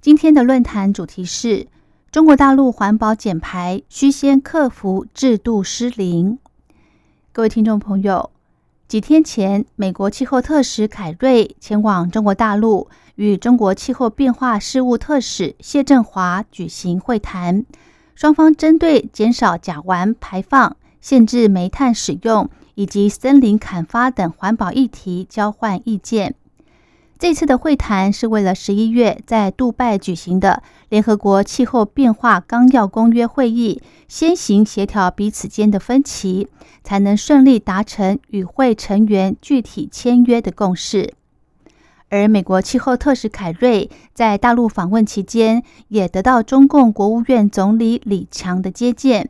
今天的论坛主题是中国大陆环保减排需先克服制度失灵。各位听众朋友，几天前，美国气候特使凯瑞前往中国大陆，与中国气候变化事务特使谢振华举行会谈，双方针对减少甲烷排放、限制煤炭使用。以及森林砍伐等环保议题交换意见。这次的会谈是为了十一月在杜拜举行的联合国气候变化纲要公约会议先行协调彼此间的分歧，才能顺利达成与会成员具体签约的共识。而美国气候特使凯瑞在大陆访问期间，也得到中共国务院总理李强的接见。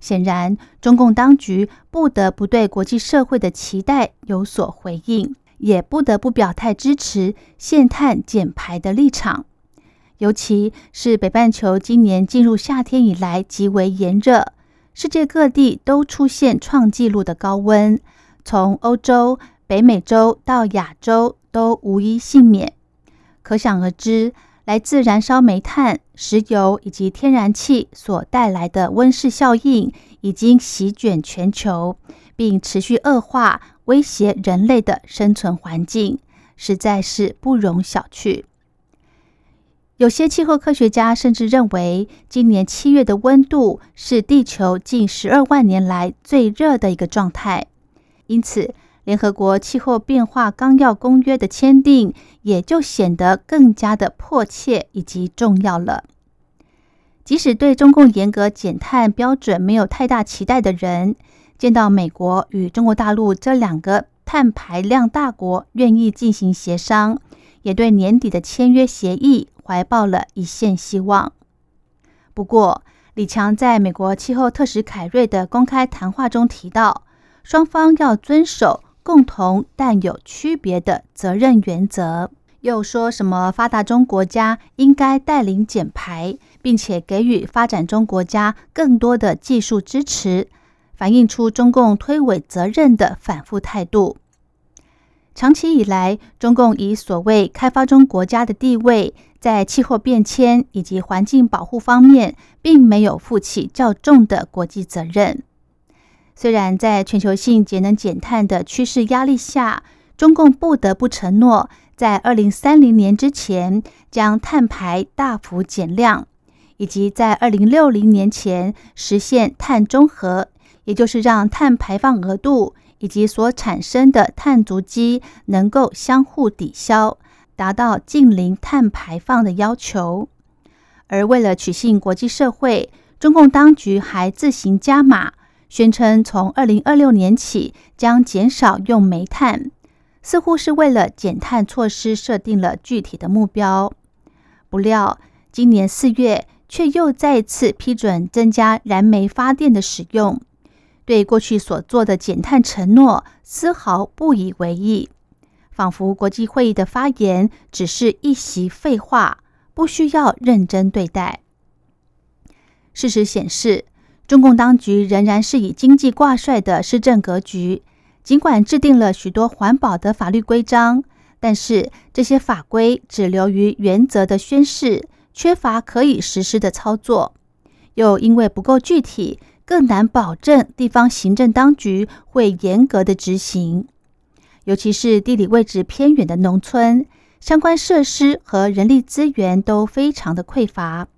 显然，中共当局不得不对国际社会的期待有所回应，也不得不表态支持限碳减排的立场。尤其是北半球今年进入夏天以来极为炎热，世界各地都出现创纪录的高温，从欧洲、北美洲到亚洲都无一幸免。可想而知。来自燃烧煤炭、石油以及天然气所带来的温室效应，已经席卷全球，并持续恶化，威胁人类的生存环境，实在是不容小觑。有些气候科学家甚至认为，今年七月的温度是地球近十二万年来最热的一个状态，因此。联合国气候变化纲要公约的签订，也就显得更加的迫切以及重要了。即使对中共严格减碳标准没有太大期待的人，见到美国与中国大陆这两个碳排量大国愿意进行协商，也对年底的签约协议怀抱了一线希望。不过，李强在美国气候特使凯瑞的公开谈话中提到，双方要遵守。共同但有区别的责任原则，又说什么发达中国家应该带领减排，并且给予发展中国家更多的技术支持，反映出中共推诿责任的反复态度。长期以来，中共以所谓开发中国家的地位，在气候变迁以及环境保护方面，并没有负起较重的国际责任。虽然在全球性节能减碳的趋势压力下，中共不得不承诺在二零三零年之前将碳排大幅减量，以及在二零六零年前实现碳中和，也就是让碳排放额度以及所产生的碳足迹能够相互抵消，达到近零碳排放的要求。而为了取信国际社会，中共当局还自行加码。宣称从二零二六年起将减少用煤炭，似乎是为了减碳措施设定了具体的目标。不料今年四月却又再次批准增加燃煤发电的使用，对过去所做的减碳承诺丝毫不以为意，仿佛国际会议的发言只是一席废话，不需要认真对待。事实显示。中共当局仍然是以经济挂帅的施政格局，尽管制定了许多环保的法律规章，但是这些法规只流于原则的宣示，缺乏可以实施的操作，又因为不够具体，更难保证地方行政当局会严格的执行。尤其是地理位置偏远的农村，相关设施和人力资源都非常的匮乏。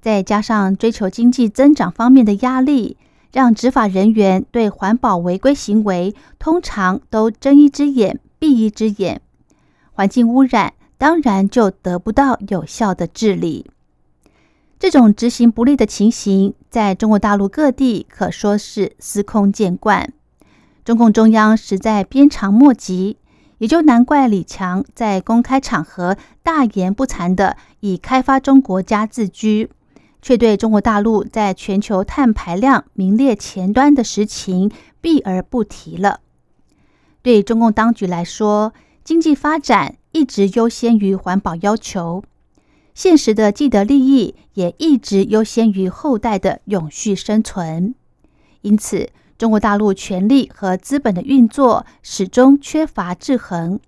再加上追求经济增长方面的压力，让执法人员对环保违规行为通常都睁一只眼闭一只眼，环境污染当然就得不到有效的治理。这种执行不力的情形，在中国大陆各地可说是司空见惯。中共中央实在鞭长莫及，也就难怪李强在公开场合大言不惭的以开发中国家自居，却对中国大陆在全球碳排量名列前端的实情避而不提了。对中共当局来说，经济发展一直优先于环保要求，现实的既得利益也一直优先于后代的永续生存，因此。中国大陆权力和资本的运作始终缺乏制衡，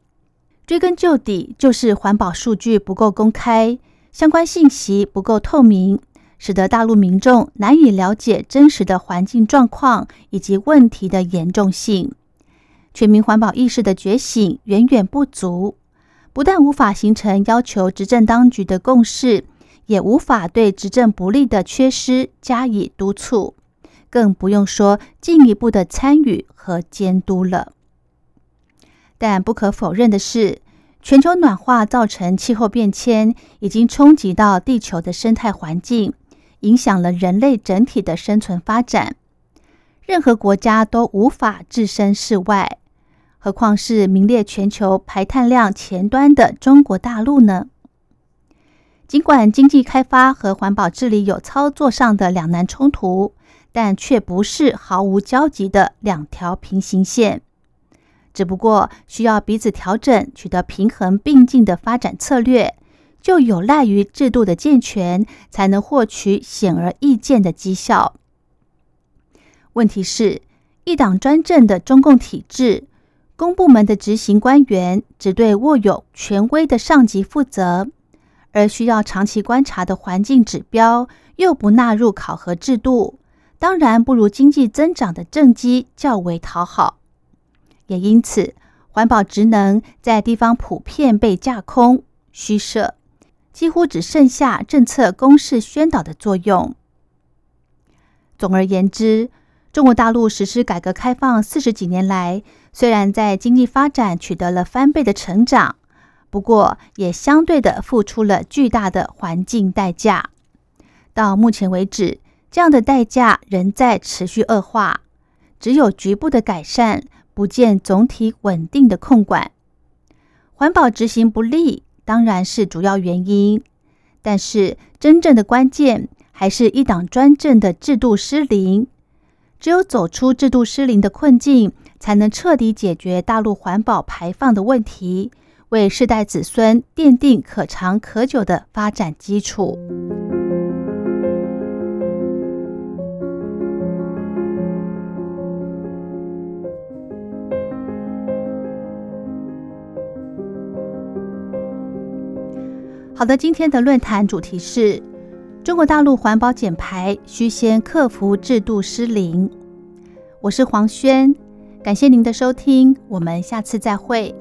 追根究底就是环保数据不够公开，相关信息不够透明，使得大陆民众难以了解真实的环境状况以及问题的严重性。全民环保意识的觉醒远远不足，不但无法形成要求执政当局的共识，也无法对执政不力的缺失加以督促。更不用说进一步的参与和监督了。但不可否认的是，全球暖化造成气候变迁，已经冲击到地球的生态环境，影响了人类整体的生存发展。任何国家都无法置身事外，何况是名列全球排碳量前端的中国大陆呢？尽管经济开发和环保治理有操作上的两难冲突。但却不是毫无交集的两条平行线，只不过需要彼此调整，取得平衡并进的发展策略，就有赖于制度的健全，才能获取显而易见的绩效。问题是，一党专政的中共体制，公部门的执行官员只对握有权威的上级负责，而需要长期观察的环境指标又不纳入考核制度。当然不如经济增长的政绩较为讨好，也因此环保职能在地方普遍被架空虚设，几乎只剩下政策公示宣导的作用。总而言之，中国大陆实施改革开放四十几年来，虽然在经济发展取得了翻倍的成长，不过也相对的付出了巨大的环境代价。到目前为止。这样的代价仍在持续恶化，只有局部的改善，不见总体稳定的控管。环保执行不力当然是主要原因，但是真正的关键还是一党专政的制度失灵。只有走出制度失灵的困境，才能彻底解决大陆环保排放的问题，为世代子孙奠定可长可久的发展基础。好的，今天的论坛主题是中国大陆环保减排需先克服制度失灵。我是黄轩，感谢您的收听，我们下次再会。